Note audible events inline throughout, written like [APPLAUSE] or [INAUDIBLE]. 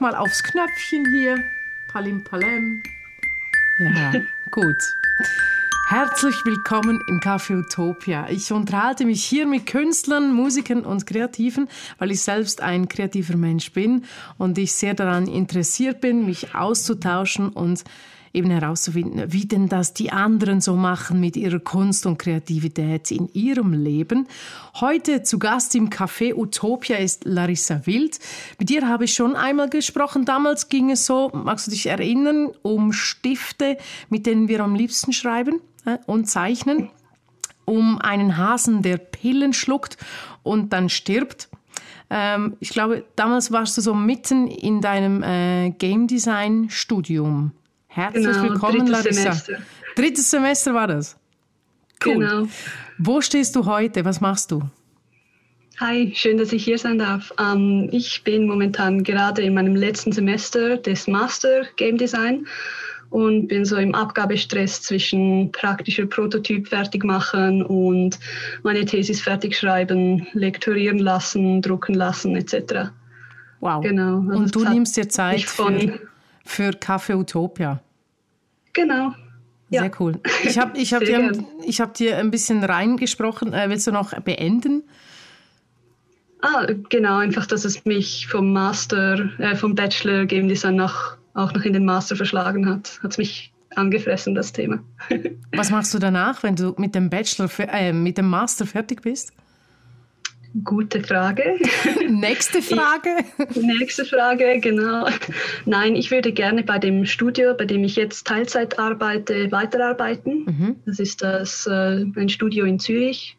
mal aufs Knöpfchen hier. Palim Palem. Ja, [LAUGHS] gut. Herzlich willkommen im Café Utopia. Ich unterhalte mich hier mit Künstlern, Musikern und Kreativen, weil ich selbst ein kreativer Mensch bin und ich sehr daran interessiert bin, mich auszutauschen und eben herauszufinden, wie denn das die anderen so machen mit ihrer Kunst und Kreativität in ihrem Leben. Heute zu Gast im Café Utopia ist Larissa Wild. Mit dir habe ich schon einmal gesprochen. Damals ging es so, magst du dich erinnern, um Stifte, mit denen wir am liebsten schreiben äh, und zeichnen, um einen Hasen, der Pillen schluckt und dann stirbt. Ähm, ich glaube, damals warst du so mitten in deinem äh, Game Design Studium. Herzlich genau, willkommen, Larissa. Semester. Drittes Semester war das. Cool. Genau. Wo stehst du heute? Was machst du? Hi, schön, dass ich hier sein darf. Ähm, ich bin momentan gerade in meinem letzten Semester des Master Game Design und bin so im Abgabestress zwischen praktischer Prototyp fertig machen und meine Thesis fertig schreiben, lektorieren lassen, drucken lassen etc. Wow. Genau. Also und du nimmst dir Zeit für, für Café Utopia. Genau. Ja. Sehr cool. Ich habe ich hab [LAUGHS] dir, hab dir ein bisschen reingesprochen. Äh, willst du noch beenden? Ah, genau, einfach, dass es mich vom Master, äh, vom Bachelor Game Design nach, auch noch in den Master verschlagen hat. Hat es mich angefressen, das Thema. [LAUGHS] Was machst du danach, wenn du mit dem Bachelor, äh, mit dem Master fertig bist? Gute Frage. [LAUGHS] Nächste Frage. Ich, nächste Frage, genau. Nein, ich würde gerne bei dem Studio, bei dem ich jetzt Teilzeit arbeite, weiterarbeiten. Mhm. Das ist das, äh, ein Studio in Zürich,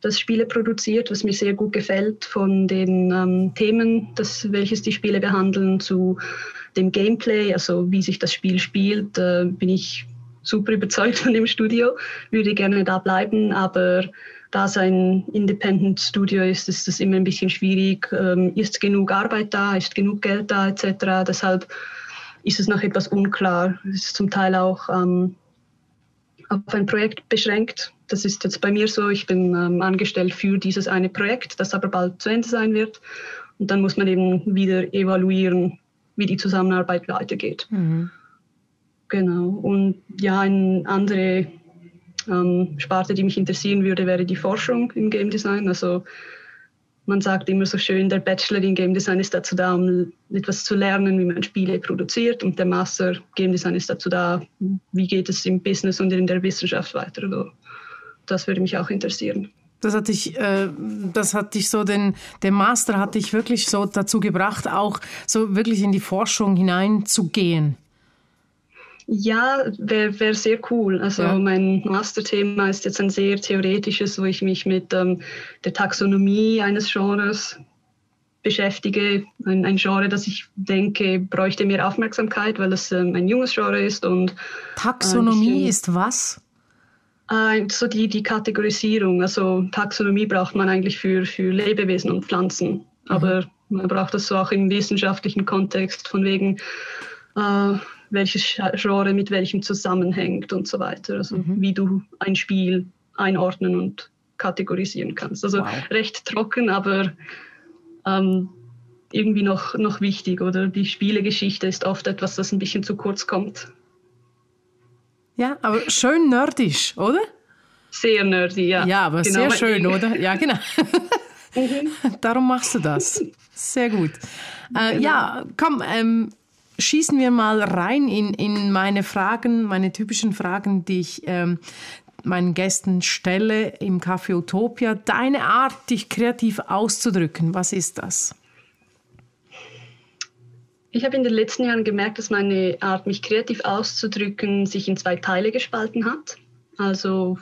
das Spiele produziert, was mir sehr gut gefällt, von den ähm, Themen, das, welches die Spiele behandeln, zu dem Gameplay, also wie sich das Spiel spielt, äh, bin ich super überzeugt von dem Studio, würde gerne da bleiben, aber da es ein Independent Studio ist, ist es immer ein bisschen schwierig. Ähm, ist genug Arbeit da, ist genug Geld da etc. Deshalb ist es noch etwas unklar. Es ist zum Teil auch ähm, auf ein Projekt beschränkt. Das ist jetzt bei mir so. Ich bin ähm, angestellt für dieses eine Projekt, das aber bald zu Ende sein wird. Und dann muss man eben wieder evaluieren, wie die Zusammenarbeit weitergeht. Mhm. Genau. Und ja, eine andere ähm, Sparte, die mich interessieren würde, wäre die Forschung im Game Design. Also man sagt immer so schön, der Bachelor in Game Design ist dazu da, um etwas zu lernen, wie man Spiele produziert und der Master Game Design ist dazu da, wie geht es im Business und in der Wissenschaft weiter. Also das würde mich auch interessieren. Das hat dich, äh, das hat dich so, den, der Master hat dich wirklich so dazu gebracht, auch so wirklich in die Forschung hineinzugehen. Ja, wäre wär sehr cool. Also ja. mein Masterthema ist jetzt ein sehr theoretisches, wo ich mich mit ähm, der Taxonomie eines Genres beschäftige. Ein, ein, Genre, das ich denke, bräuchte mehr Aufmerksamkeit, weil es ähm, ein junges Genre ist. Und, Taxonomie äh, ist was? Äh, so die, die Kategorisierung. Also Taxonomie braucht man eigentlich für, für Lebewesen und Pflanzen. Mhm. Aber man braucht das so auch im wissenschaftlichen Kontext, von wegen äh, welches Genre mit welchem zusammenhängt und so weiter. Also mhm. wie du ein Spiel einordnen und kategorisieren kannst. Also wow. recht trocken, aber ähm, irgendwie noch, noch wichtig. Oder die Spielegeschichte ist oft etwas, das ein bisschen zu kurz kommt. Ja, aber schön nerdisch, oder? Sehr nerdy, ja. Ja, aber genau, sehr schön, oder? Ja, genau. [LAUGHS] mhm. Darum machst du das. Sehr gut. Äh, genau. Ja, komm, ähm, schießen wir mal rein in, in meine Fragen, meine typischen Fragen, die ich ähm, meinen Gästen stelle im Café Utopia. Deine Art, dich kreativ auszudrücken, was ist das? Ich habe in den letzten Jahren gemerkt, dass meine Art, mich kreativ auszudrücken, sich in zwei Teile gespalten hat. Also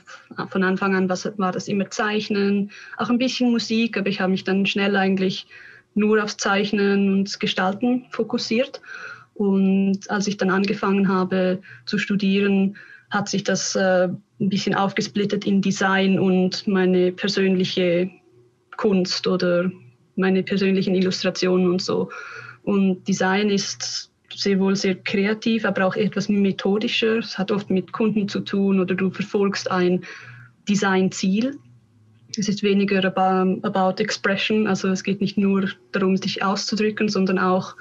von Anfang an war das immer Zeichnen, auch ein bisschen Musik, aber ich habe mich dann schnell eigentlich nur aufs Zeichnen und Gestalten fokussiert. Und als ich dann angefangen habe zu studieren, hat sich das äh, ein bisschen aufgesplittet in Design und meine persönliche Kunst oder meine persönlichen Illustrationen und so. Und Design ist sehr wohl sehr kreativ, aber auch etwas methodischer. Es hat oft mit Kunden zu tun oder du verfolgst ein Designziel. Es ist weniger about, about expression, also es geht nicht nur darum, dich auszudrücken, sondern auch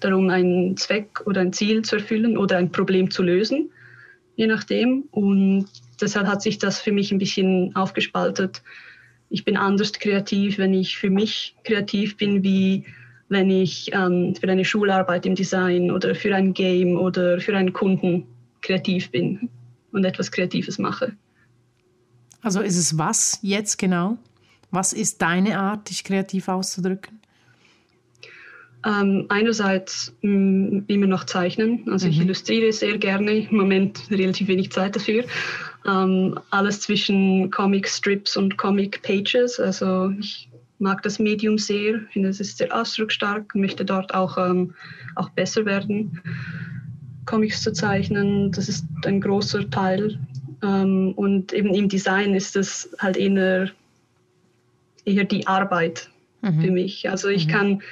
darum, einen Zweck oder ein Ziel zu erfüllen oder ein Problem zu lösen, je nachdem. Und deshalb hat sich das für mich ein bisschen aufgespaltet. Ich bin anders kreativ, wenn ich für mich kreativ bin, wie wenn ich ähm, für eine Schularbeit im Design oder für ein Game oder für einen Kunden kreativ bin und etwas Kreatives mache. Also ist es was jetzt genau? Was ist deine Art, dich kreativ auszudrücken? Ähm, einerseits mh, mm, immer noch zeichnen. Also mhm. ich illustriere sehr gerne, im Moment relativ wenig Zeit dafür. Ähm, alles zwischen Comic Strips und Comic Pages. Also ich mag das Medium sehr, finde es ist sehr ausdrucksstark, möchte dort auch, ähm, auch besser werden. Comics zu zeichnen, das ist ein großer Teil. Ähm, und eben im Design ist es halt eher, eher die Arbeit mhm. für mich. Also ich mhm. kann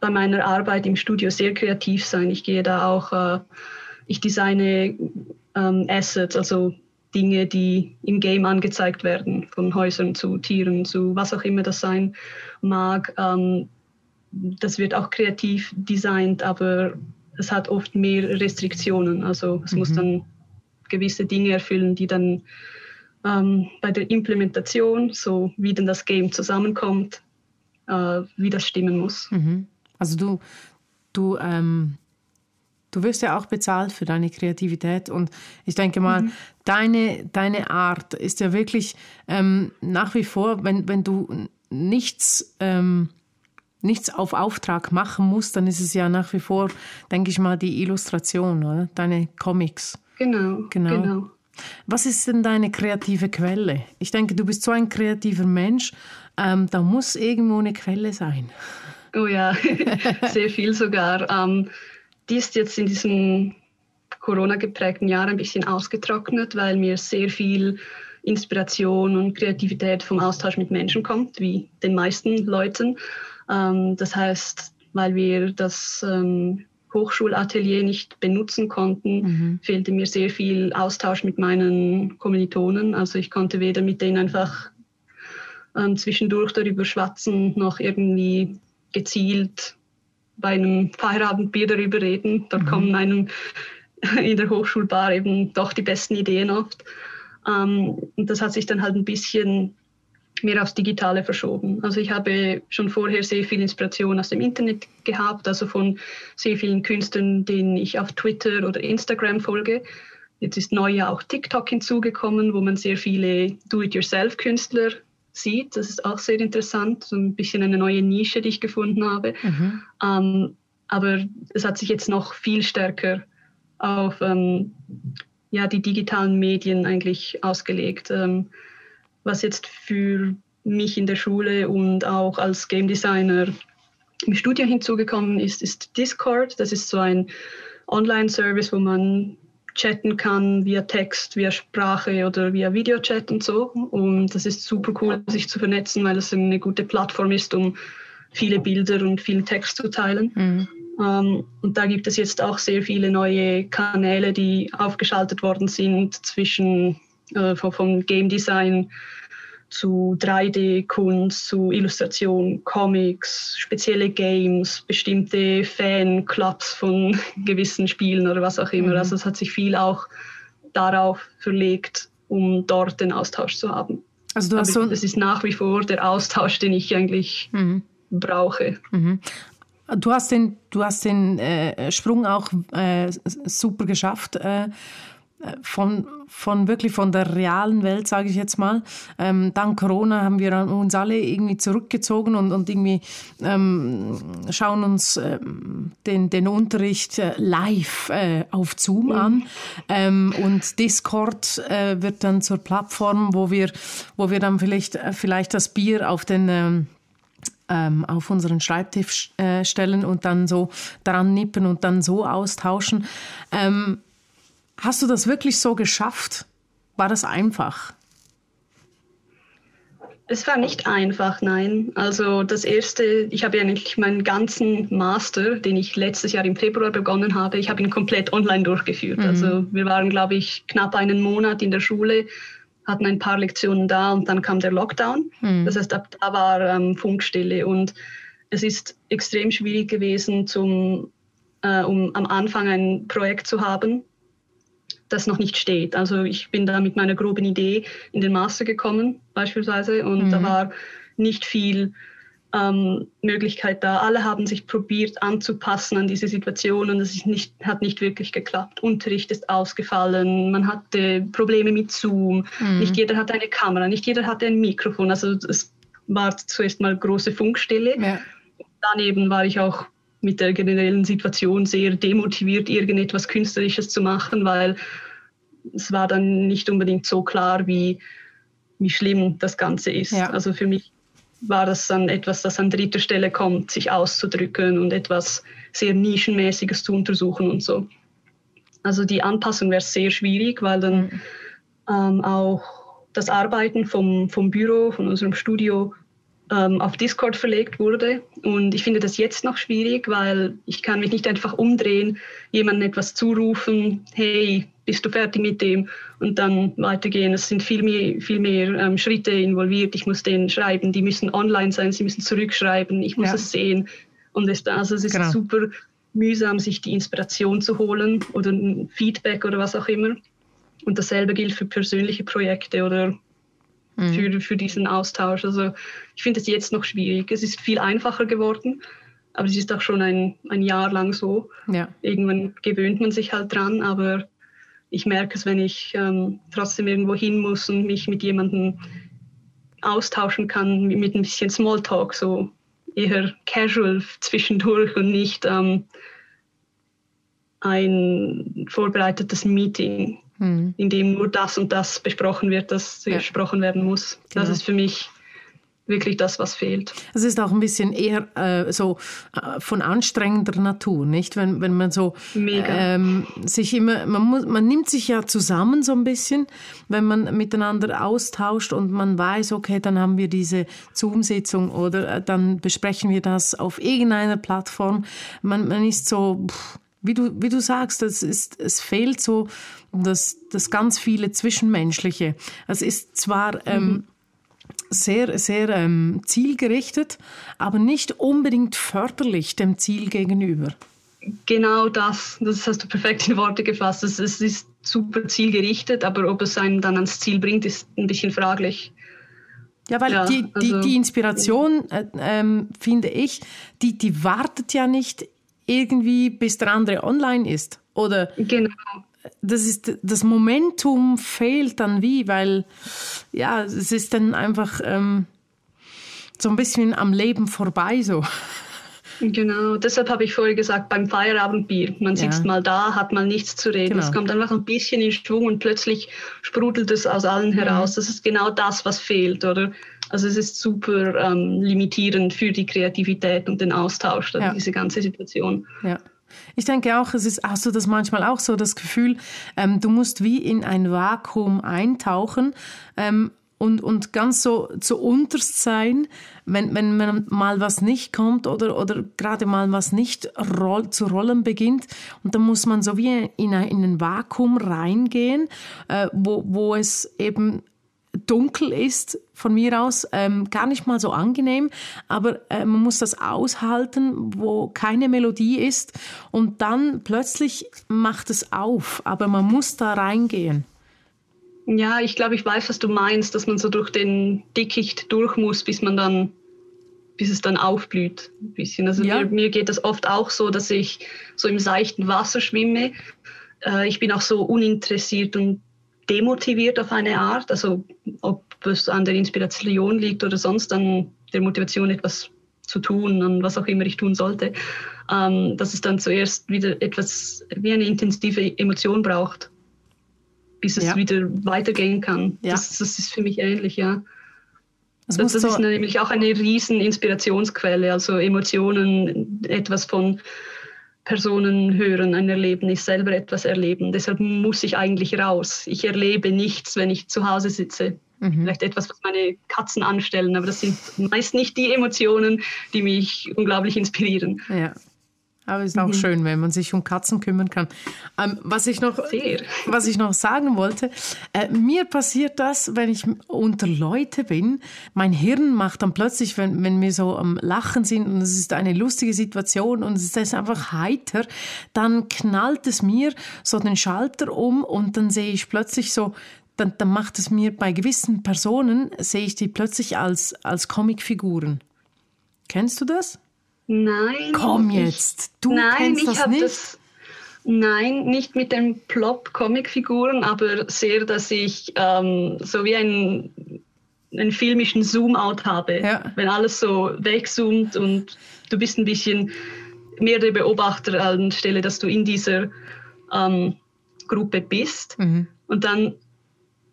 bei meiner Arbeit im Studio sehr kreativ sein. Ich gehe da auch, äh, ich designe ähm, Assets, also Dinge, die im Game angezeigt werden, von Häusern zu Tieren zu was auch immer das sein mag. Ähm, das wird auch kreativ designt, aber es hat oft mehr Restriktionen. Also es mhm. muss dann gewisse Dinge erfüllen, die dann ähm, bei der Implementation, so wie denn das Game zusammenkommt, äh, wie das stimmen muss. Mhm. Also du, du ähm, Du wirst ja auch bezahlt für deine Kreativität und ich denke mal, mhm. deine, deine Art ist ja wirklich ähm, nach wie vor, wenn, wenn du nichts, ähm, nichts auf Auftrag machen musst, dann ist es ja nach wie vor, denke ich mal, die Illustration, oder? Deine Comics. Genau, genau. genau. Was ist denn deine kreative Quelle? Ich denke, du bist so ein kreativer Mensch, ähm, da muss irgendwo eine Quelle sein. Oh ja, [LAUGHS] sehr viel sogar. Ähm, die ist jetzt in diesem Corona-geprägten Jahr ein bisschen ausgetrocknet, weil mir sehr viel Inspiration und Kreativität vom Austausch mit Menschen kommt, wie den meisten Leuten. Ähm, das heißt, weil wir das ähm, Hochschulatelier nicht benutzen konnten, mhm. fehlte mir sehr viel Austausch mit meinen Kommilitonen. Also ich konnte weder mit denen einfach ähm, zwischendurch darüber schwatzen, noch irgendwie gezielt bei einem Feierabendbier darüber reden. Dort mhm. kommen einem in der Hochschulbar eben doch die besten Ideen oft. Ähm, und das hat sich dann halt ein bisschen mehr aufs Digitale verschoben. Also ich habe schon vorher sehr viel Inspiration aus dem Internet gehabt, also von sehr vielen Künstlern, denen ich auf Twitter oder Instagram folge. Jetzt ist neu ja auch TikTok hinzugekommen, wo man sehr viele Do-it-yourself-Künstler sieht. Das ist auch sehr interessant, so ein bisschen eine neue Nische, die ich gefunden habe. Mhm. Ähm, aber es hat sich jetzt noch viel stärker auf ähm, ja, die digitalen Medien eigentlich ausgelegt. Ähm, was jetzt für mich in der Schule und auch als Game Designer im Studium hinzugekommen ist, ist Discord. Das ist so ein Online-Service, wo man chatten kann via Text, via Sprache oder via Videochat und so. Und das ist super cool, sich zu vernetzen, weil es eine gute Plattform ist, um viele Bilder und viel Text zu teilen. Mhm. Um, ähm, und da gibt es jetzt auch sehr viele neue Kanäle, die aufgeschaltet worden sind zwischen äh, vom Game Design zu 3D-Kunst, zu Illustration, Comics, spezielle Games, bestimmte Fanclubs von [LAUGHS] gewissen Spielen oder was auch immer. Mhm. Also es hat sich viel auch darauf verlegt, um dort den Austausch zu haben. Also du hast so das ist nach wie vor der Austausch, den ich eigentlich mhm. brauche. Mhm. Du hast den, du hast den äh, Sprung auch äh, super geschafft. Äh, von, von wirklich von der realen Welt, sage ich jetzt mal. Ähm, dank Corona haben wir uns alle irgendwie zurückgezogen und, und irgendwie ähm, schauen uns ähm, den, den Unterricht äh, live äh, auf Zoom mhm. an. Ähm, und Discord äh, wird dann zur Plattform, wo wir, wo wir dann vielleicht, äh, vielleicht das Bier auf den ähm, ähm, auf unseren Schreibtisch äh, stellen und dann so dran nippen und dann so austauschen. Ähm, Hast du das wirklich so geschafft? War das einfach? Es war nicht einfach, nein. Also das erste, ich habe ja eigentlich meinen ganzen Master, den ich letztes Jahr im Februar begonnen habe, ich habe ihn komplett online durchgeführt. Mhm. Also wir waren, glaube ich, knapp einen Monat in der Schule, hatten ein paar Lektionen da und dann kam der Lockdown. Mhm. Das heißt, ab da war ähm, Funkstille und es ist extrem schwierig gewesen, zum äh, um am Anfang ein Projekt zu haben, das noch nicht steht. Also ich bin da mit meiner groben Idee in den Master gekommen beispielsweise und mhm. da war nicht viel ähm, Möglichkeit da. Alle haben sich probiert anzupassen an diese Situation und es nicht, hat nicht wirklich geklappt. Unterricht ist ausgefallen, man hatte Probleme mit Zoom, mhm. nicht jeder hatte eine Kamera, nicht jeder hatte ein Mikrofon. Also es war zuerst mal große Funkstille. Ja. Daneben war ich auch mit der generellen Situation sehr demotiviert, irgendetwas Künstlerisches zu machen, weil es war dann nicht unbedingt so klar, wie, wie schlimm das Ganze ist. Ja. Also für mich war das dann etwas, das an dritter Stelle kommt, sich auszudrücken und etwas sehr Nischenmäßiges zu untersuchen und so. Also die Anpassung wäre sehr schwierig, weil dann mhm. ähm, auch das Arbeiten vom, vom Büro, von unserem Studio ähm, auf Discord verlegt wurde. Und ich finde das jetzt noch schwierig, weil ich kann mich nicht einfach umdrehen, jemandem etwas zurufen, hey, bist du fertig mit dem und dann weitergehen. Es sind viel mehr, viel mehr ähm, Schritte involviert. Ich muss denen schreiben, die müssen online sein, sie müssen zurückschreiben, ich muss ja. es sehen. Und es, also es ist genau. super mühsam, sich die Inspiration zu holen oder ein Feedback oder was auch immer. Und dasselbe gilt für persönliche Projekte oder mhm. für, für diesen Austausch. Also ich finde es jetzt noch schwierig. Es ist viel einfacher geworden, aber es ist auch schon ein, ein Jahr lang so. Ja. Irgendwann gewöhnt man sich halt dran, aber ich merke es, wenn ich ähm, trotzdem irgendwo hin muss und mich mit jemandem austauschen kann, mit ein bisschen Smalltalk, so eher casual zwischendurch und nicht ähm, ein vorbereitetes Meeting, hm. in dem nur das und das besprochen wird, das ja. besprochen werden muss. Genau. Das ist für mich wirklich das, was fehlt. Es ist auch ein bisschen eher äh, so äh, von anstrengender Natur, nicht? Wenn, wenn man so ähm, sich immer, man, muss, man nimmt sich ja zusammen so ein bisschen, wenn man miteinander austauscht und man weiß, okay, dann haben wir diese Zoom-Sitzung oder äh, dann besprechen wir das auf irgendeiner Plattform. Man, man ist so, pff, wie du, wie du sagst, es, ist, es fehlt so das, das ganz viele Zwischenmenschliche. Es ist zwar ähm, mhm sehr, sehr ähm, zielgerichtet, aber nicht unbedingt förderlich dem Ziel gegenüber. Genau das, das hast du perfekt in Worte gefasst. Es, es ist super zielgerichtet, aber ob es einen dann ans Ziel bringt, ist ein bisschen fraglich. Ja, weil ja, die, die, also, die Inspiration, äh, ähm, finde ich, die, die wartet ja nicht irgendwie, bis der andere online ist. Oder genau das ist das Momentum fehlt dann wie, weil ja, es ist dann einfach ähm, so ein bisschen am Leben vorbei so. Genau, deshalb habe ich vorher gesagt, beim Feierabendbier. Man ja. sitzt mal da, hat mal nichts zu reden. Genau. Es kommt einfach ein bisschen in Schwung und plötzlich sprudelt es aus allen heraus. Mhm. Das ist genau das, was fehlt, oder? Also es ist super ähm, limitierend für die Kreativität und den Austausch, ja. diese ganze Situation. Ja. Ich denke auch, es ist, hast du das manchmal auch so, das Gefühl, ähm, du musst wie in ein Vakuum eintauchen ähm, und, und ganz so zu unterst sein, wenn, wenn man mal was nicht kommt oder, oder gerade mal was nicht roll, zu rollen beginnt. Und dann muss man so wie in, ein, in ein Vakuum reingehen, äh, wo, wo es eben dunkel ist, von mir aus, ähm, gar nicht mal so angenehm, aber äh, man muss das aushalten, wo keine Melodie ist und dann plötzlich macht es auf, aber man muss da reingehen. Ja, ich glaube, ich weiß, was du meinst, dass man so durch den Dickicht durch muss, bis man dann, bis es dann aufblüht. Ein bisschen. Also ja. mir, mir geht das oft auch so, dass ich so im seichten Wasser schwimme. Äh, ich bin auch so uninteressiert und demotiviert auf eine Art. Also ob es an der Inspiration liegt oder sonst an der Motivation, etwas zu tun und was auch immer ich tun sollte, ähm, dass es dann zuerst wieder etwas wie eine intensive Emotion braucht, bis es ja. wieder weitergehen kann. Ja. Das, das, ist für mich ähnlich, ja. Das, das, das ist nämlich auch eine riesen Inspirationsquelle, also Emotionen, etwas von Personen hören, ein Erlebnis, selber etwas erleben. Deshalb muss ich eigentlich raus. Ich erlebe nichts, wenn ich zu Hause sitze. Mhm. Vielleicht etwas, was meine Katzen anstellen, aber das sind meist nicht die Emotionen, die mich unglaublich inspirieren. Ja. Aber es ist auch mhm. schön, wenn man sich um Katzen kümmern kann. Ähm, was, ich noch, was ich noch sagen wollte, äh, mir passiert das, wenn ich unter Leute bin. Mein Hirn macht dann plötzlich, wenn, wenn wir so am Lachen sind und es ist eine lustige Situation und es ist einfach heiter, dann knallt es mir so den Schalter um und dann sehe ich plötzlich so, dann, dann macht es mir bei gewissen Personen, sehe ich die plötzlich als, als Comicfiguren. Kennst du das? Nein. Komm jetzt, du nein, kennst das nicht? Das, nein, nicht mit den Plop-Comic-Figuren, aber sehr, dass ich ähm, so wie einen, einen filmischen Zoom-out habe. Ja. Wenn alles so wegzoomt und du bist ein bisschen mehr der Beobachter anstelle, dass du in dieser ähm, Gruppe bist. Mhm. Und dann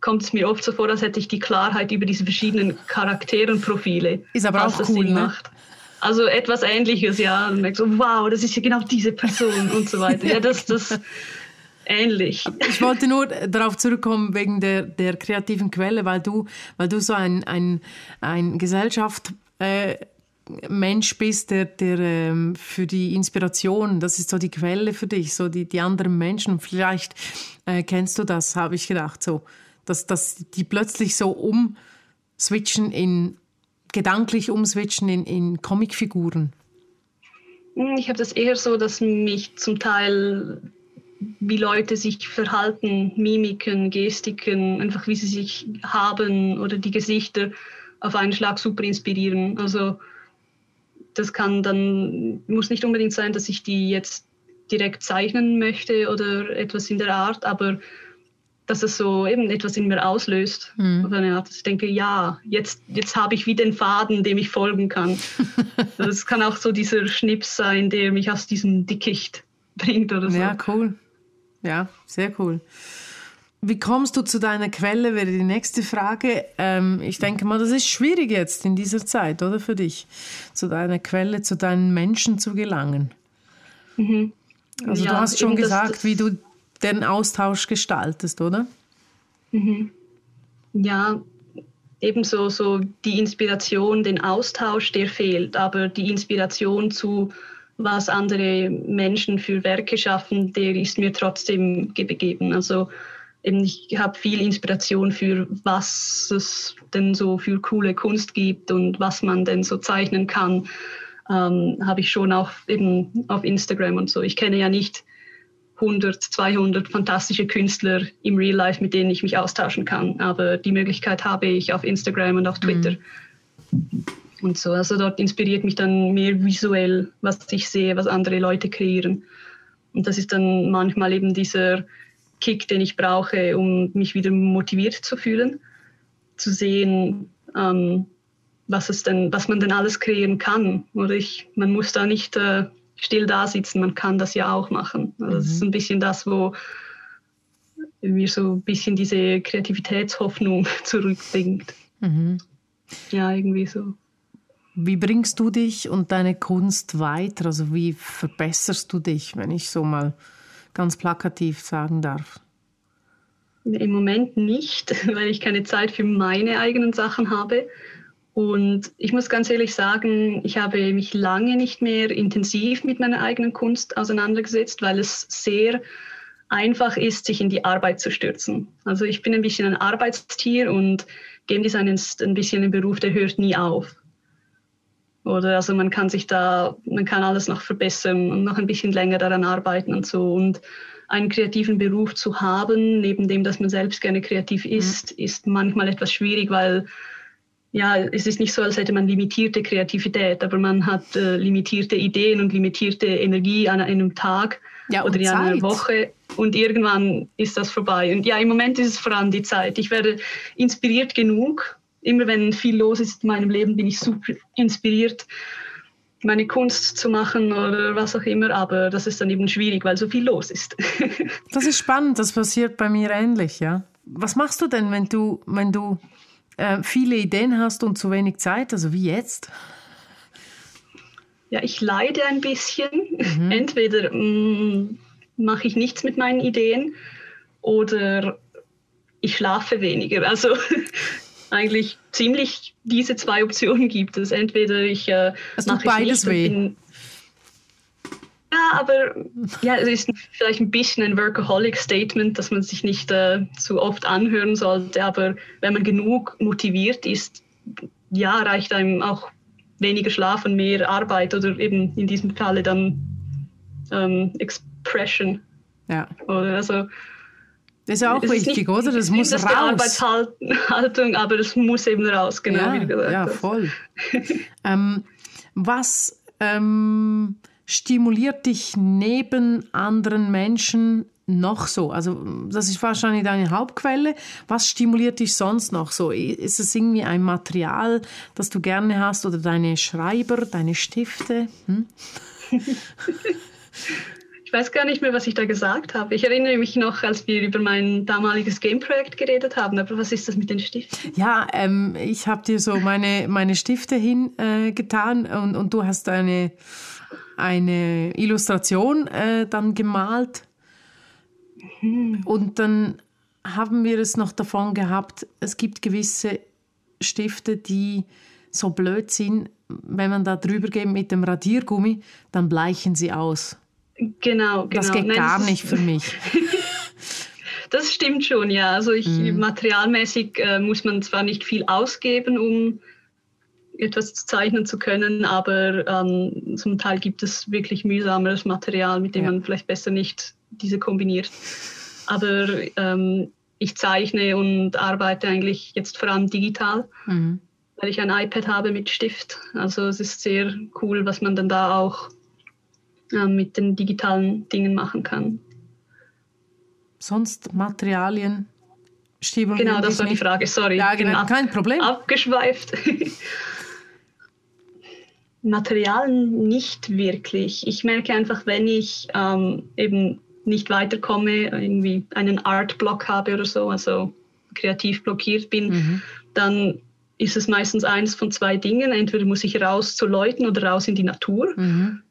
kommt es mir oft so vor, als hätte ich die Klarheit über diese verschiedenen Charakterenprofile. Ist aber auch cool, ne? Macht. Also etwas Ähnliches, ja. Und merkst so, wow, das ist ja genau diese Person und so weiter. Ja, das, das [LAUGHS] ähnlich. Ich wollte nur darauf zurückkommen wegen der, der kreativen Quelle, weil du, weil du so ein, ein, ein Gesellschaft äh, Mensch bist, der, der ähm, für die Inspiration, das ist so die Quelle für dich, so die, die anderen Menschen. Vielleicht äh, kennst du das, habe ich gedacht, so, dass, dass die plötzlich so umswitchen in gedanklich umswitchen in, in Comicfiguren? Hm, ich habe das eher so, dass mich zum Teil, wie Leute sich verhalten, Mimiken, Gestiken, einfach wie sie sich haben oder die Gesichter auf einen Schlag super inspirieren. Also das kann dann, muss nicht unbedingt sein, dass ich die jetzt direkt zeichnen möchte oder etwas in der Art, aber dass es so eben etwas in mir auslöst. Mhm. Art, ich denke, ja, jetzt, jetzt habe ich wie den Faden, dem ich folgen kann. [LAUGHS] Es kann auch so dieser Schnips sein, der mich aus diesem Dickicht bringt oder so. Ja, cool. Ja, sehr cool. Wie kommst du zu deiner Quelle, wäre die nächste Frage. Ähm, ich denke mal, das ist schwierig jetzt in dieser Zeit, oder für dich, zu deiner Quelle, zu deinen Menschen zu gelangen. Mhm. Also ja, du hast schon gesagt, das, das wie du den Austausch gestaltest, oder? Mhm. Ja, ebenso so die Inspiration, den Austausch, der fehlt, aber die Inspiration zu was andere Menschen für Werke schaffen, der ist mir trotzdem gegeben. Also eben ich habe viel Inspiration für was es denn so für coole Kunst gibt und was man denn so zeichnen kann, ähm, habe ich schon auch eben auf Instagram und so. Ich kenne ja nicht 100, 200 fantastische Künstler im Real Life, mit denen ich mich austauschen kann. Aber die Möglichkeit habe ich auf Instagram und auf Twitter. Mhm. Und so, also dort inspiriert mich dann mehr visuell, was ich sehe, was andere Leute kreieren. Und das ist dann manchmal eben dieser Kick, den ich brauche, um mich wieder motiviert zu fühlen, zu sehen, ähm, was es denn, was man denn alles kreieren kann. Oder ich, man muss da nicht äh, still da sitzen, man kann das ja auch machen. Also das ist mhm. ein bisschen das, wo mir so ein bisschen diese Kreativitätshoffnung [LAUGHS] zurückbringt. Mhm. Ja, irgendwie so. Wie bringst du dich und deine Kunst weiter? Also wie verbesserst du dich, wenn ich so mal ganz plakativ sagen darf? Im Moment nicht, [LAUGHS] weil ich keine Zeit für meine eigenen Sachen habe. Und ich muss ganz ehrlich sagen, ich habe mich lange nicht mehr intensiv mit meiner eigenen Kunst auseinandergesetzt, weil es sehr einfach ist, sich in die Arbeit zu stürzen. Also ich bin ein bisschen ein Arbeitstier und Game Design ist ein bisschen ein Beruf, der hört nie auf. Oder also man kann sich da, man kann alles noch verbessern und noch ein bisschen länger daran arbeiten und so. Und einen kreativen Beruf zu haben, neben dem, dass man selbst gerne kreativ mhm. ist, ist manchmal etwas schwierig, weil ja, es ist nicht so, als hätte man limitierte Kreativität, aber man hat äh, limitierte Ideen und limitierte Energie an einem Tag ja, oder in einer Woche und irgendwann ist das vorbei. Und ja, im Moment ist es vor allem die Zeit. Ich werde inspiriert genug. Immer wenn viel los ist in meinem Leben, bin ich super inspiriert, meine Kunst zu machen oder was auch immer, aber das ist dann eben schwierig, weil so viel los ist. [LAUGHS] das ist spannend, das passiert bei mir ähnlich, ja. Was machst du denn, wenn du, wenn du äh, viele Ideen hast und zu wenig Zeit, also wie jetzt? Ja, ich leide ein bisschen. Mhm. [LAUGHS] Entweder mm, mache ich nichts mit meinen Ideen oder ich schlafe weniger. Also [LAUGHS] eigentlich ziemlich diese zwei Optionen gibt es. Entweder ich äh, mache beides weh. Bin, aber ja, es ist vielleicht ein bisschen ein Workaholic-Statement, dass man sich nicht äh, zu oft anhören sollte. Aber wenn man genug motiviert ist, ja, reicht einem auch weniger Schlaf und mehr Arbeit oder eben in diesem Falle dann ähm, Expression. Ja. Oder also das ist auch wichtig, nicht, oder? Das muss das raus. Arbeitshaltung, aber das muss eben raus, genau ja, wie du gesagt ja, hast. voll. [LAUGHS] ähm, was ähm, stimuliert dich neben anderen Menschen noch so? Also das ist wahrscheinlich deine Hauptquelle. Was stimuliert dich sonst noch so? Ist es irgendwie ein Material, das du gerne hast oder deine Schreiber, deine Stifte? Hm? [LAUGHS] Ich weiß gar nicht mehr, was ich da gesagt habe. Ich erinnere mich noch, als wir über mein damaliges Game-Projekt geredet haben. Aber was ist das mit den Stiften? Ja, ähm, ich habe dir so meine, meine Stifte hingetan äh, und, und du hast eine, eine Illustration äh, dann gemalt. Mhm. Und dann haben wir es noch davon gehabt, es gibt gewisse Stifte, die so blöd sind, wenn man da drüber geht mit dem Radiergummi, dann bleichen sie aus. Genau, genau. Das geht Nein, gar das nicht für mich. [LAUGHS] das stimmt schon, ja. Also ich, mhm. materialmäßig äh, muss man zwar nicht viel ausgeben, um etwas zeichnen zu können, aber ähm, zum Teil gibt es wirklich mühsameres Material, mit dem ja. man vielleicht besser nicht diese kombiniert. Aber ähm, ich zeichne und arbeite eigentlich jetzt vor allem digital, mhm. weil ich ein iPad habe mit Stift. Also es ist sehr cool, was man dann da auch äh, mit den digitalen Dingen machen kann. Sonst Materialien, Stiebel. Genau, das war die Frage, sorry. Ja, genau, kein Problem. Abgeschweift. [LAUGHS] Materialien nicht wirklich. Ich merke einfach, wenn ich ähm, eben nicht weiterkomme, irgendwie einen Art-Block habe oder so, also kreativ blockiert bin, mhm. dann ist es meistens eines von zwei Dingen. Entweder muss ich raus zu Leuten oder raus in die Natur. Mhm.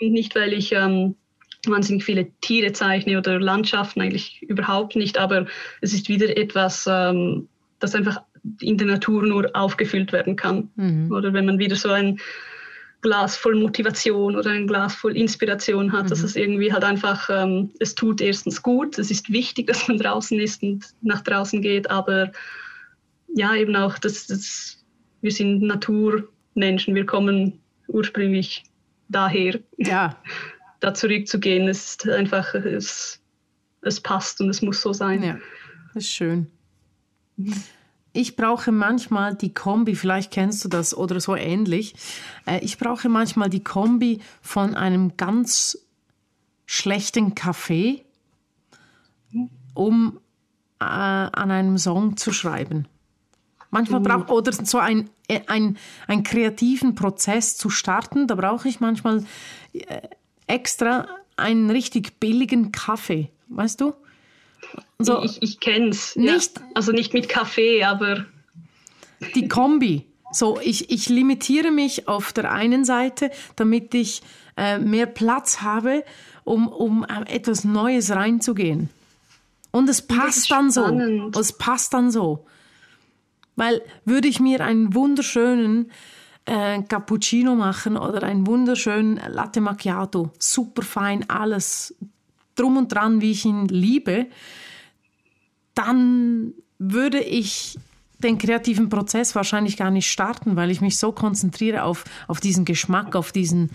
Und nicht, weil ich ähm, wahnsinnig viele Tiere zeichne oder Landschaften, eigentlich überhaupt nicht, aber es ist wieder etwas, ähm, das einfach in der Natur nur aufgefüllt werden kann. Mhm. Oder wenn man wieder so ein Glas voll Motivation oder ein Glas voll Inspiration hat, mhm. dass es irgendwie halt einfach, ähm, es tut erstens gut, es ist wichtig, [LAUGHS] dass man draußen ist und nach draußen geht, aber ja, eben auch, dass, dass wir sind Naturmenschen, wir kommen ursprünglich daher, ja. [LAUGHS] da zurückzugehen, ist einfach, es, es passt und es muss so sein. Ja, das ist schön. Ich brauche manchmal die Kombi, vielleicht kennst du das oder so ähnlich. Äh, ich brauche manchmal die Kombi von einem ganz schlechten Kaffee, um äh, an einem Song zu schreiben. Manchmal braucht oder so ein, äh, ein, einen kreativen Prozess zu starten, da brauche ich manchmal äh, extra einen richtig billigen Kaffee, weißt du? So, ich ich kenne es. Ja. Also nicht mit Kaffee, aber. Die Kombi. So, ich, ich limitiere mich auf der einen Seite, damit ich äh, mehr Platz habe, um, um äh, etwas Neues reinzugehen. Und es passt dann so. Es passt dann so. Weil würde ich mir einen wunderschönen äh, Cappuccino machen oder einen wunderschönen Latte Macchiato, super fein, alles drum und dran, wie ich ihn liebe, dann würde ich den kreativen Prozess wahrscheinlich gar nicht starten, weil ich mich so konzentriere auf, auf diesen Geschmack, auf diesen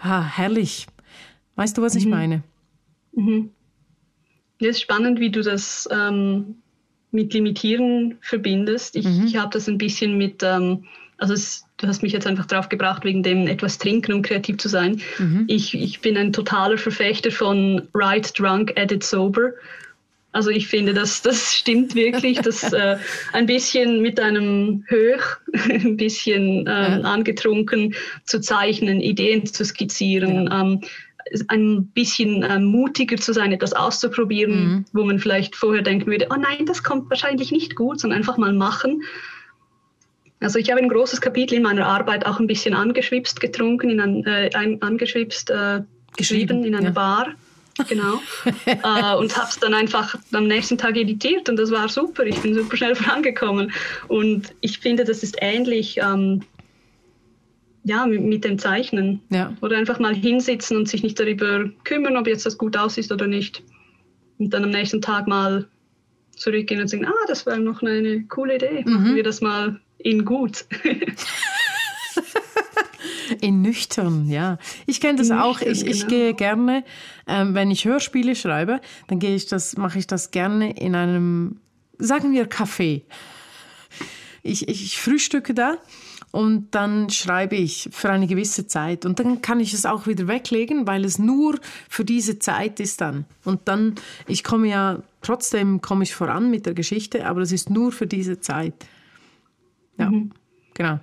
ah, herrlich. Weißt du, was ich mhm. meine? Mhm. Ja, ist spannend, wie du das ähm, mit Limitieren verbindest. Ich, mhm. ich habe das ein bisschen mit, ähm, also es, du hast mich jetzt einfach drauf gebracht, wegen dem etwas trinken, um kreativ zu sein. Mhm. Ich, ich bin ein totaler Verfechter von Write Drunk, Edit Sober. Also ich finde, das, das stimmt wirklich, dass [LAUGHS] äh, ein bisschen mit einem Höch, [LAUGHS] ein bisschen ähm, ja. angetrunken zu zeichnen, Ideen zu skizzieren, ja. ähm, ein bisschen äh, mutiger zu sein, etwas auszuprobieren, mhm. wo man vielleicht vorher denken würde, oh nein, das kommt wahrscheinlich nicht gut, sondern einfach mal machen. Also ich habe ein großes Kapitel in meiner Arbeit auch ein bisschen angeschwipst getrunken, in ein, äh, ein angeschwipst äh, geschrieben in einer ja. Bar. Genau. [LAUGHS] äh, und habe es dann einfach am nächsten Tag editiert und das war super. Ich bin super schnell [LAUGHS] vorangekommen. Und ich finde, das ist ähnlich. Ähm, ja, mit, mit dem Zeichnen. Ja. Oder einfach mal hinsitzen und sich nicht darüber kümmern, ob jetzt das gut aussieht oder nicht. Und dann am nächsten Tag mal zurückgehen und sagen, ah, das war noch eine coole Idee. Machen Mhm. wir das mal in gut. [LAUGHS] In nüchtern, ja. Ich kenne das In auch. nüchtern, Ich, ich genau. gehe gerne, ähm, wenn ich Hörspiele schreibe, dann gehe ich das, mache ich das gerne in einem, sagen wir, Café. Ich, ich, ich frühstücke da und dann schreibe ich für eine gewisse Zeit. Und dann kann ich es auch wieder weglegen, weil es nur für diese Zeit ist dann. Und dann, ich komme ja, trotzdem komme ich voran mit der Geschichte, aber es ist nur für diese Zeit. Ja, genau.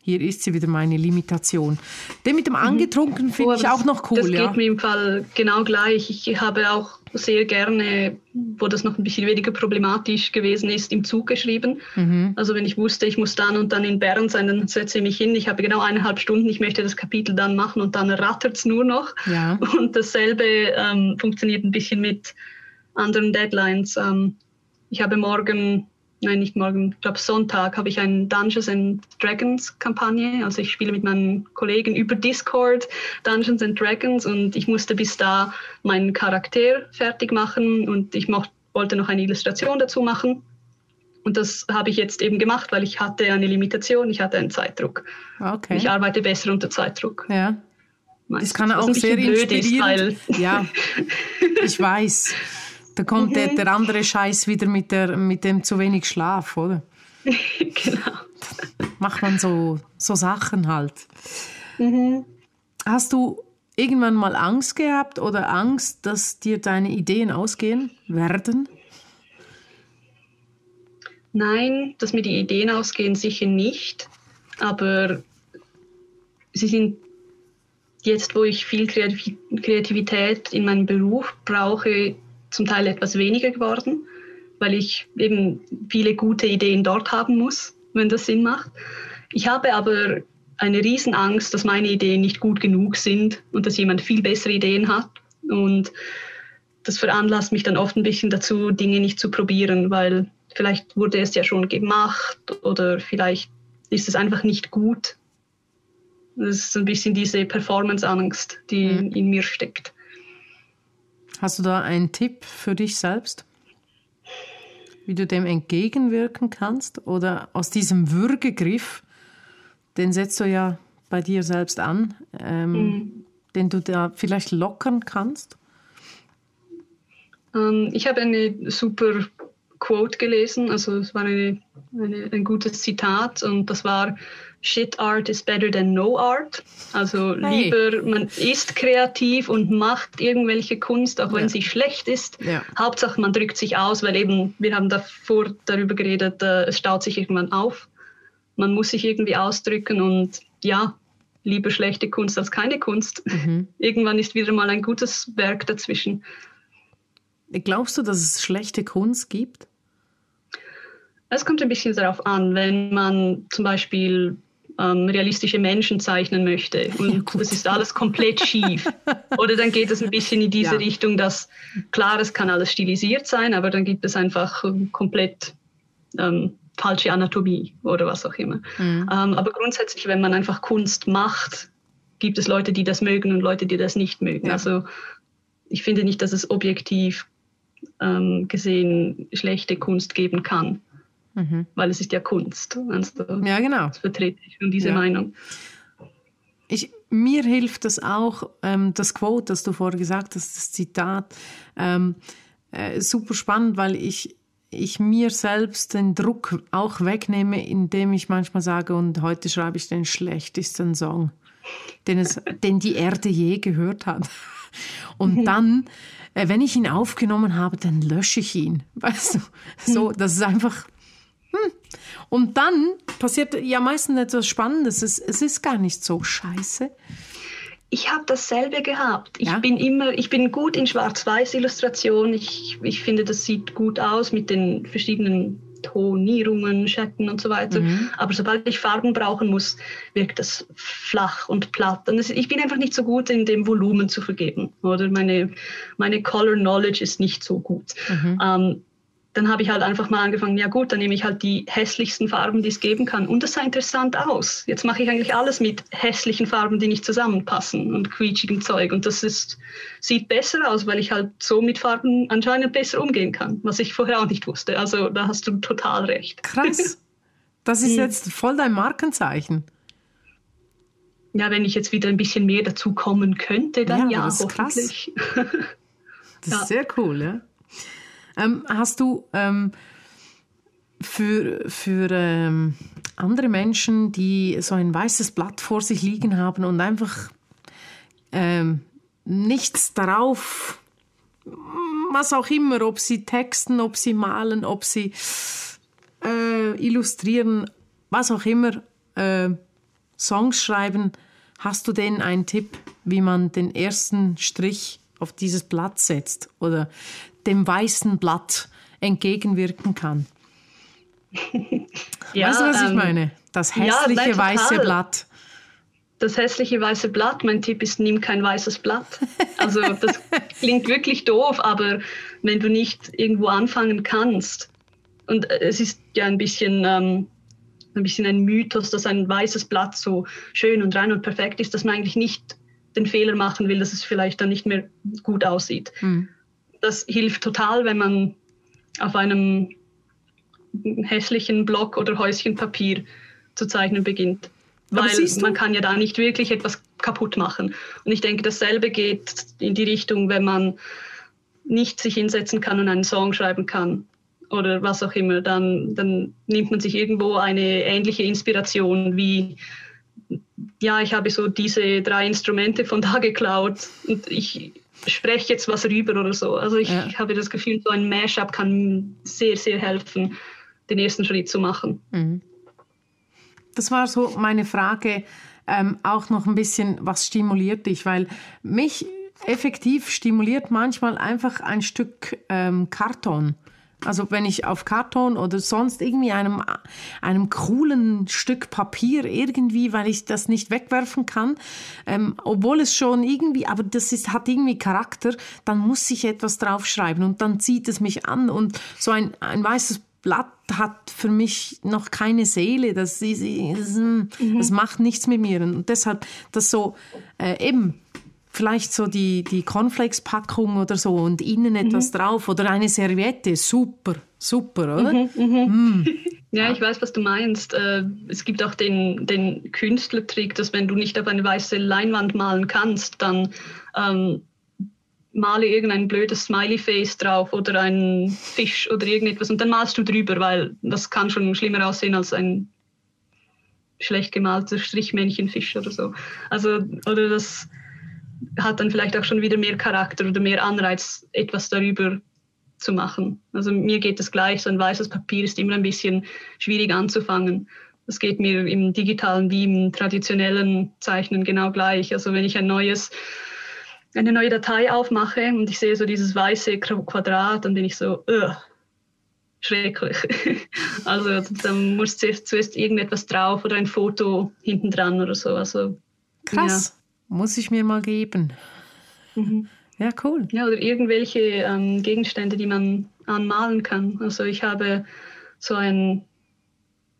Hier ist sie wieder meine Limitation. Den mit dem Angetrunken finde Oh, ich aber auch noch cool, Das ja. geht mir im Fall genau gleich. Ich habe auch sehr gerne, wo das noch ein bisschen weniger problematisch gewesen ist, im Zug geschrieben. Mhm. Also wenn ich wusste, ich muss dann und dann in Bern sein, dann setze ich mich hin. Ich habe genau eineinhalb Stunden, ich möchte das Kapitel dann machen und dann rattert es nur noch. Ja. [LAUGHS] Und dasselbe ähm, funktioniert ein bisschen mit anderen Deadlines. Ähm, ich habe morgen, nein, nicht morgen, ich glaube Sonntag, habe ich eine Dungeons and Dragons Kampagne. Also ich spiele mit meinen Kollegen über Discord Dungeons and Dragons und ich musste bis da meinen Charakter fertig machen und ich mocht, wollte noch eine Illustration dazu machen. Und das habe ich jetzt eben gemacht, weil ich hatte eine Limitation, ich hatte einen Zeitdruck. Okay. Ich arbeite besser unter Zeitdruck. Ja. Das meistens, kann was auch sehr ist, inspirierend. weil [LAUGHS] ja, [LAUGHS] ich weiß. Da kommt der, der andere Scheiß wieder mit, der, mit dem zu wenig Schlaf, oder? [LAUGHS] genau. Macht man so, so Sachen halt. Mhm. Hast du irgendwann mal Angst gehabt oder Angst, dass dir deine Ideen ausgehen werden? Nein, dass mir die Ideen ausgehen, sicher nicht. Aber sie sind jetzt, wo ich viel Kreativ- Kreativität in meinem Beruf brauche, zum Teil etwas weniger geworden, weil ich eben viele gute Ideen dort haben muss, wenn das Sinn macht. Ich habe aber eine Riesenangst, dass meine Ideen nicht gut genug sind und dass jemand viel bessere Ideen hat. Und das veranlasst mich dann oft ein bisschen dazu, Dinge nicht zu probieren, weil vielleicht wurde es ja schon gemacht oder vielleicht ist es einfach nicht gut. Das ist so ein bisschen diese Performance-Angst, die Mhm. in mir steckt. Hast du da einen Tipp für dich selbst? Wie du dem entgegenwirken kannst? Oder aus diesem Würgegriff, den setzt du ja bei dir selbst an, ähm, Mhm. den du da vielleicht lockern kannst? Ähm, ich habe eine super Quote gelesen, also es war eine, eine, ein gutes Zitat und das war Shit art is better than no art. Also Hey. lieber man ist kreativ und macht irgendwelche Kunst, auch wenn Ja. sie schlecht ist. Ja. Hauptsache man drückt sich aus, weil eben, wir haben davor darüber geredet, äh, es staut sich irgendwann auf. Man muss sich irgendwie ausdrücken und ja, lieber schlechte Kunst als keine Kunst. Mhm. [LAUGHS] Irgendwann ist wieder mal ein gutes Werk dazwischen. Glaubst du, dass es schlechte Kunst gibt? Es kommt ein bisschen darauf an, wenn man zum Beispiel ähm, realistische Menschen zeichnen möchte und es ist alles komplett schief. [LAUGHS] Oder dann geht es ein bisschen in diese Ja. Richtung, dass klar, es kann alles stilisiert sein, aber dann gibt es einfach ähm, komplett ähm, falsche Anatomie oder was auch immer. Mhm. Ähm, aber grundsätzlich, wenn man einfach Kunst macht, gibt es Leute, die das mögen und Leute, die das nicht mögen. Ja. Also ich finde nicht, dass es objektiv ähm, gesehen schlechte Kunst geben kann, Mhm. weil es ist ja Kunst. Also Ja, genau. das vertrete ich schon diese Ja. Meinung. Ich, mir hilft das auch, ähm, das Quote, das du vorher gesagt hast, das Zitat, ähm, äh, super spannend, weil ich, ich mir selbst den Druck auch wegnehme, indem ich manchmal sage, und heute schreibe ich den schlechtesten Song, den, es, [LAUGHS] den die Erde je gehört hat. Und dann, äh, wenn ich ihn aufgenommen habe, dann lösche ich ihn. [LAUGHS] Weißt du, so, das ist einfach. Und dann passiert ja meistens etwas Spannendes. Es, es ist gar nicht so scheiße. Ich habe dasselbe gehabt. Ich Ja? bin immer, ich bin gut in Schwarz-Weiß-Illustration. Ich, ich finde, das sieht gut aus mit den verschiedenen Tonierungen, Schatten und so weiter. Mhm. Aber sobald ich Farben brauchen muss, wirkt das flach und platt. Und ich bin einfach nicht so gut in dem Volumen zu vergeben. Oder meine, meine Color Knowledge ist nicht so gut. Mhm. Ähm, dann habe ich halt einfach mal angefangen, ja gut, dann nehme ich halt die hässlichsten Farben, die es geben kann. Und das sah interessant aus. Jetzt mache ich eigentlich alles mit hässlichen Farben, die nicht zusammenpassen und quietschigem Zeug. Und das ist, sieht besser aus, weil ich halt so mit Farben anscheinend besser umgehen kann, was ich vorher auch nicht wusste. Also da hast du total recht. Krass. [LAUGHS] Das ist hm. jetzt voll dein Markenzeichen. Ja, wenn ich jetzt wieder ein bisschen mehr dazu kommen könnte, dann ja, ja das ist hoffentlich. Krass. [LAUGHS] Das ja. ist sehr cool, ja. Ähm, hast du ähm, für, für ähm, andere Menschen, die so ein weißes Blatt vor sich liegen haben und einfach ähm, nichts darauf, was auch immer, ob sie texten, ob sie malen, ob sie äh, illustrieren, was auch immer, äh, Songs schreiben, hast du denn einen Tipp, wie man den ersten Strich auf dieses Blatt setzt? Oder dem weißen Blatt entgegenwirken kann. ja, weißt du, was ähm, ich meine? Das hässliche ja, weiße Blatt. Das hässliche weiße Blatt, mein Tipp ist, nimm kein weißes Blatt. Also das [LAUGHS] klingt wirklich doof, aber wenn du nicht irgendwo anfangen kannst, und es ist ja ein bisschen, ähm, ein bisschen ein Mythos, dass ein weißes Blatt so schön und rein und perfekt ist, dass man eigentlich nicht den Fehler machen will, dass es vielleicht dann nicht mehr gut aussieht. Mhm das hilft total, wenn man auf einem hässlichen Block oder Häuschen Papier zu zeichnen beginnt. Weil man kann ja da nicht wirklich etwas kaputt machen. Und ich denke, dasselbe geht in die Richtung, wenn man nicht sich hinsetzen kann und einen Song schreiben kann oder was auch immer, dann, dann nimmt man sich irgendwo eine ähnliche Inspiration wie, ja, ich habe so diese drei Instrumente von da geklaut und ich spreche jetzt was rüber oder so. Also ich, ja. ich habe das Gefühl, so ein Mashup kann sehr, sehr helfen, den ersten Schritt zu machen. Mhm. Das war so meine Frage, ähm, auch noch ein bisschen, was stimuliert dich? Weil mich effektiv stimuliert manchmal einfach ein Stück ähm, Karton. Also wenn ich auf Karton oder sonst irgendwie einem, einem coolen Stück Papier irgendwie, weil ich das nicht wegwerfen kann, ähm, obwohl es schon irgendwie, aber das ist, hat irgendwie Charakter, dann muss ich etwas draufschreiben und dann zieht es mich an und so ein, ein weißes Blatt hat für mich noch keine Seele, das, ist, das, mhm. das macht nichts mit mir und deshalb das so äh, eben vielleicht so die, die Cornflakes-Packung oder so und innen mhm. etwas drauf oder eine Serviette. Super, super, oder? Mhm, mhm. Mm. [LAUGHS] Ja, ich weiß, was du meinst. Äh, es gibt auch den, den Künstlertrick, dass wenn du nicht auf eine weiße Leinwand malen kannst, dann ähm, male irgendein blödes Smiley-Face drauf oder einen Fisch oder irgendetwas und dann malst du drüber, weil das kann schon schlimmer aussehen als ein schlecht gemalter Strichmännchenfisch oder so. Also, oder das hat dann vielleicht auch schon wieder mehr Charakter oder mehr Anreiz, etwas darüber zu machen. Also mir geht es gleich, so ein weißes Papier ist immer ein bisschen schwierig anzufangen. Das geht mir im digitalen wie im traditionellen Zeichnen genau gleich. Also wenn ich ein neues, eine neue Datei aufmache und ich sehe so dieses weiße Quadrat, dann bin ich so, Ugh, schrecklich. [LAUGHS] also dann muss zuerst, zuerst irgendetwas drauf oder ein Foto hinten dran oder so. Also, Krass. Ja. Muss ich mir mal geben. Mhm. Ja, cool. Ja, oder irgendwelche ähm, Gegenstände, die man anmalen kann. Also ich habe so ein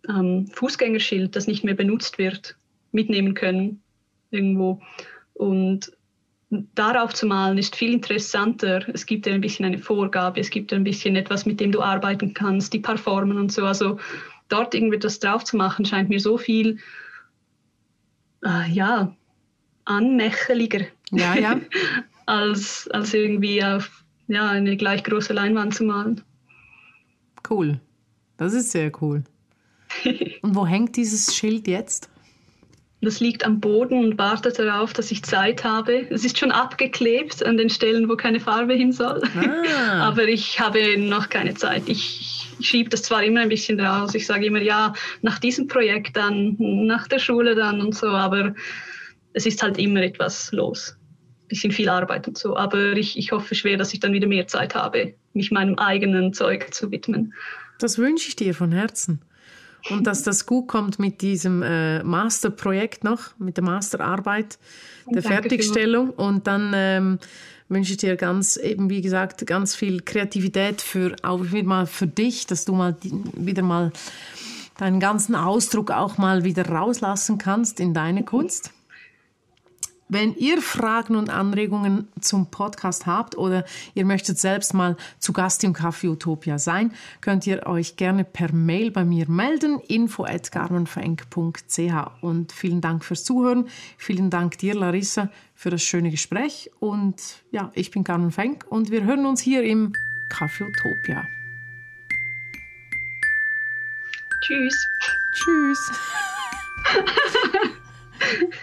ähm, Fußgängerschild, das nicht mehr benutzt wird, mitnehmen können irgendwo. Und darauf zu malen ist viel interessanter. Es gibt ja ein bisschen eine Vorgabe, es gibt ein bisschen etwas, mit dem du arbeiten kannst, die paar Formen und so. Also dort irgendwie das drauf zu machen, scheint mir so viel, äh, ja, anmächeliger. Ja, ja. [LAUGHS] als, als irgendwie auf ja, eine gleich große Leinwand zu malen. Cool. Das ist sehr cool. [LAUGHS] Und wo hängt dieses Schild jetzt? Das liegt am Boden und wartet darauf, dass ich Zeit habe. Es ist schon abgeklebt an den Stellen, wo keine Farbe hin soll. Ah. [LAUGHS] Aber ich habe noch keine Zeit. Ich schiebe das zwar immer ein bisschen raus. Ich sage immer, ja, nach diesem Projekt dann, nach der Schule dann und so, aber es ist halt immer etwas los. Ein bisschen viel Arbeit und so. Aber ich, ich hoffe schwer, dass ich dann wieder mehr Zeit habe, mich meinem eigenen Zeug zu widmen. Das wünsche ich dir von Herzen. Und dass das gut kommt mit diesem äh, Masterprojekt noch, mit der Masterarbeit, der Danke Fertigstellung. Und dann ähm, wünsche ich dir ganz, eben wie gesagt, ganz viel Kreativität für, auch wieder mal für dich, dass du mal wieder mal deinen ganzen Ausdruck auch mal wieder rauslassen kannst in deine Kunst. Wenn ihr Fragen und Anregungen zum Podcast habt oder ihr möchtet selbst mal zu Gast im Café Utopia sein, könnt ihr euch gerne per Mail bei mir melden, info.garmenfenk.ch und vielen Dank fürs Zuhören. Vielen Dank dir, Larissa, für das schöne Gespräch und ja, ich bin Carmen Fenk und wir hören uns hier im Café Utopia. Tschüss. Tschüss. [LAUGHS]